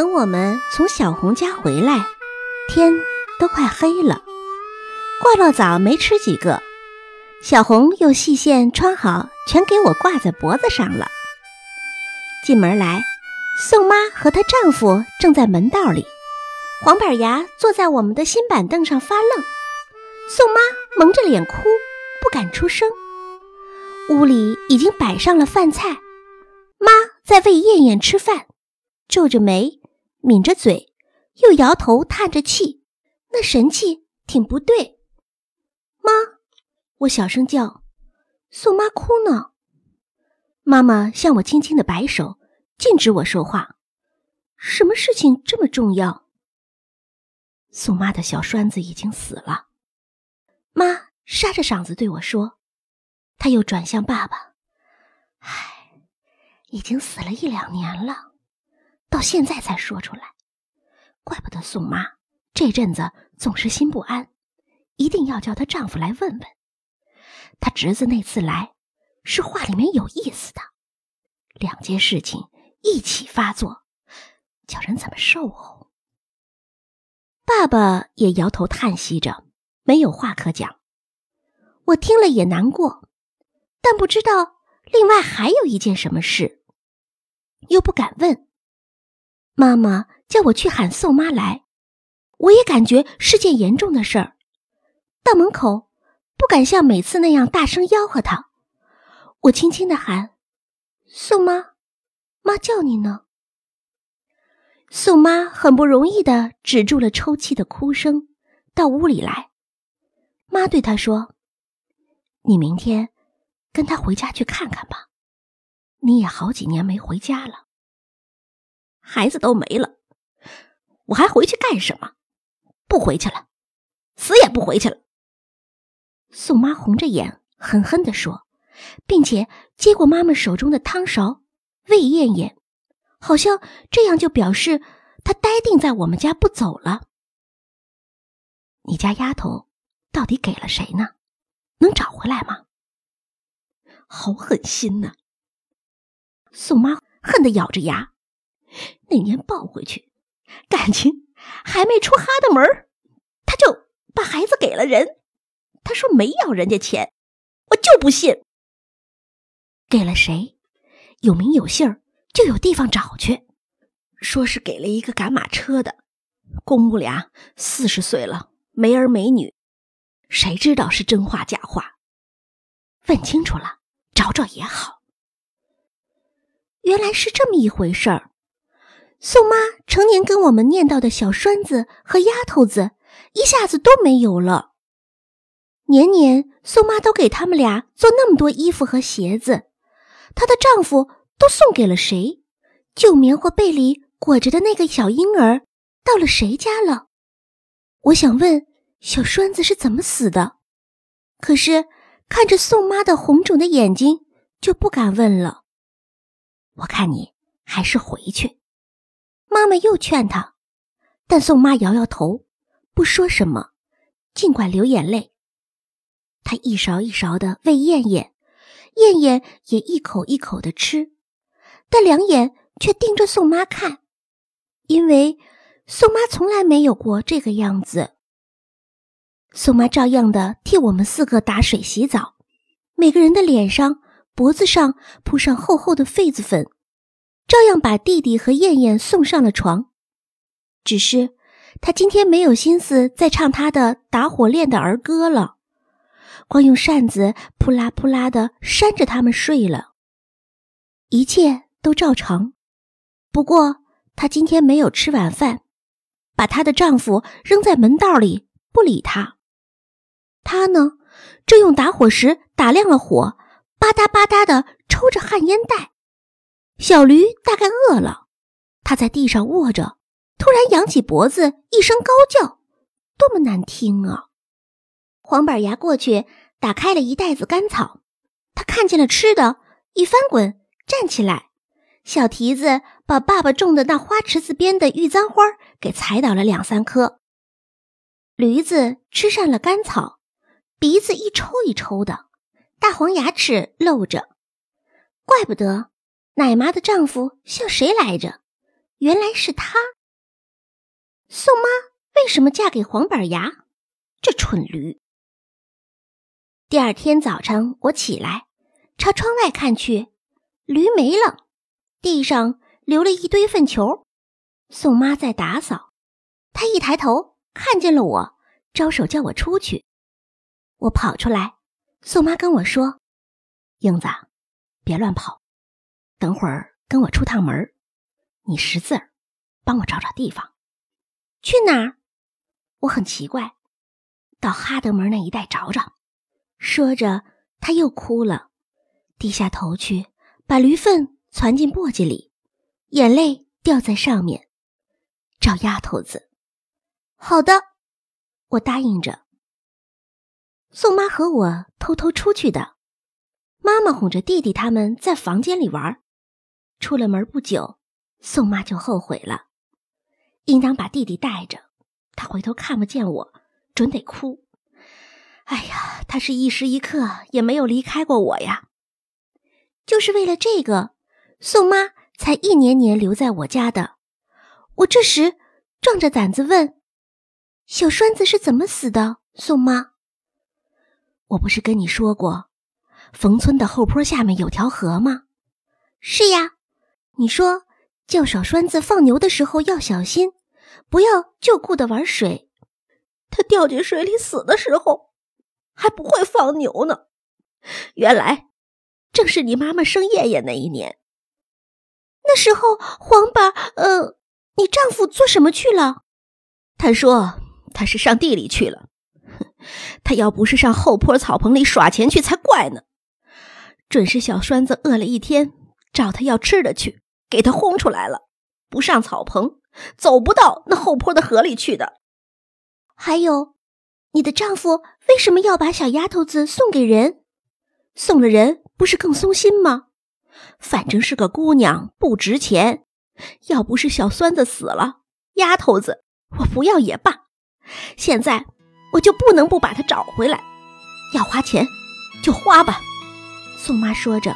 等我们从小红家回来，天都快黑了。挂落枣没吃几个，小红用细线穿好，全给我挂在脖子上了。进门来，宋妈和她丈夫正在门道里，黄板牙坐在我们的新板凳上发愣。宋妈蒙着脸哭，不敢出声。屋里已经摆上了饭菜，妈在喂燕燕吃饭，皱着眉，抿着嘴，又摇头叹着气，那神气挺不对。妈，我小声叫，宋妈哭呢。妈妈向我轻轻的摆手，禁止我说话。什么事情这么重要？宋妈的小栓子已经死了。妈沙着嗓子对我说，他又转向爸爸：“唉，已经死了一两年了，到现在才说出来，怪不得宋妈这阵子总是心不安。”一定要叫她丈夫来问问。她侄子那次来，是话里面有意思的。两件事情一起发作，叫人怎么受哦？爸爸也摇头叹息着，没有话可讲。我听了也难过，但不知道另外还有一件什么事，又不敢问。妈妈叫我去喊宋妈来，我也感觉是件严重的事儿。到门口，不敢像每次那样大声吆喝她。我轻轻的喊：“宋妈，妈叫你呢。”宋妈很不容易的止住了抽泣的哭声，到屋里来。妈对她说：“你明天跟他回家去看看吧，你也好几年没回家了。孩子都没了，我还回去干什么？不回去了，死也不回去了。”宋妈红着眼，狠狠地说，并且接过妈妈手中的汤勺，喂燕燕，好像这样就表示她呆定在我们家不走了。你家丫头到底给了谁呢？能找回来吗？好狠心呐！宋妈恨得咬着牙，那年抱回去，感情还没出哈的门他就把孩子给了人。他说没要人家钱，我就不信。给了谁？有名有姓，就有地方找去。说是给了一个赶马车的，公母俩四十岁了，没儿没女，谁知道是真话假话？问清楚了，找找也好。原来是这么一回事儿。宋妈成年跟我们念叨的小栓子和丫头子，一下子都没有了。年年宋妈都给他们俩做那么多衣服和鞋子，她的丈夫都送给了谁？旧棉花被里裹着的那个小婴儿到了谁家了？我想问小栓子是怎么死的，可是看着宋妈的红肿的眼睛，就不敢问了。我看你还是回去。妈妈又劝她，但宋妈摇摇头，不说什么，尽管流眼泪。他一勺一勺的喂燕燕，燕燕也一口一口的吃，但两眼却盯着宋妈看，因为宋妈从来没有过这个样子。宋妈照样的替我们四个打水洗澡，每个人的脸上、脖子上铺上厚厚的痱子粉，照样把弟弟和燕燕送上了床。只是他今天没有心思再唱他的打火链的儿歌了。光用扇子扑啦扑啦的扇着他们睡了，一切都照常。不过她今天没有吃晚饭，把她的丈夫扔在门道里不理她。她呢，正用打火石打亮了火，吧嗒吧嗒的抽着旱烟袋。小驴大概饿了，它在地上卧着，突然扬起脖子，一声高叫，多么难听啊！黄板牙过去打开了一袋子干草，他看见了吃的，一翻滚站起来，小蹄子把爸爸种的那花池子边的玉簪花给踩倒了两三颗。驴子吃上了干草，鼻子一抽一抽的，大黄牙齿露着，怪不得奶妈的丈夫像谁来着，原来是他。宋妈为什么嫁给黄板牙？这蠢驴！第二天早晨，我起来，朝窗外看去，驴没了，地上留了一堆粪球。宋妈在打扫，她一抬头看见了我，招手叫我出去。我跑出来，宋妈跟我说：“英子，别乱跑，等会儿跟我出趟门，你识字儿，帮我找找地方。去哪儿？我很奇怪。”到哈德门那一带找找。说着，他又哭了，低下头去，把驴粪攒进簸箕里，眼泪掉在上面。找丫头子。好的，我答应着。宋妈和我偷偷出去的，妈妈哄着弟弟他们在房间里玩。出了门不久，宋妈就后悔了，应当把弟弟带着，他回头看不见我。准得哭！哎呀，他是一时一刻也没有离开过我呀。就是为了这个，宋妈才一年年留在我家的。我这时壮着胆子问：“小栓子是怎么死的？”宋妈，我不是跟你说过，冯村的后坡下面有条河吗？是呀。你说叫小栓子放牛的时候要小心，不要就顾得玩水。他掉进水里死的时候，还不会放牛呢。原来正是你妈妈生叶叶那一年。那时候黄把，呃，你丈夫做什么去了？他说他是上地里去了。哼他要不是上后坡草棚里耍钱去才怪呢。准是小栓子饿了一天，找他要吃的去，给他轰出来了，不上草棚，走不到那后坡的河里去的。还有，你的丈夫为什么要把小丫头子送给人？送了人不是更松心吗？反正是个姑娘，不值钱。要不是小栓子死了，丫头子我不要也罢。现在我就不能不把她找回来。要花钱就花吧。宋妈说着。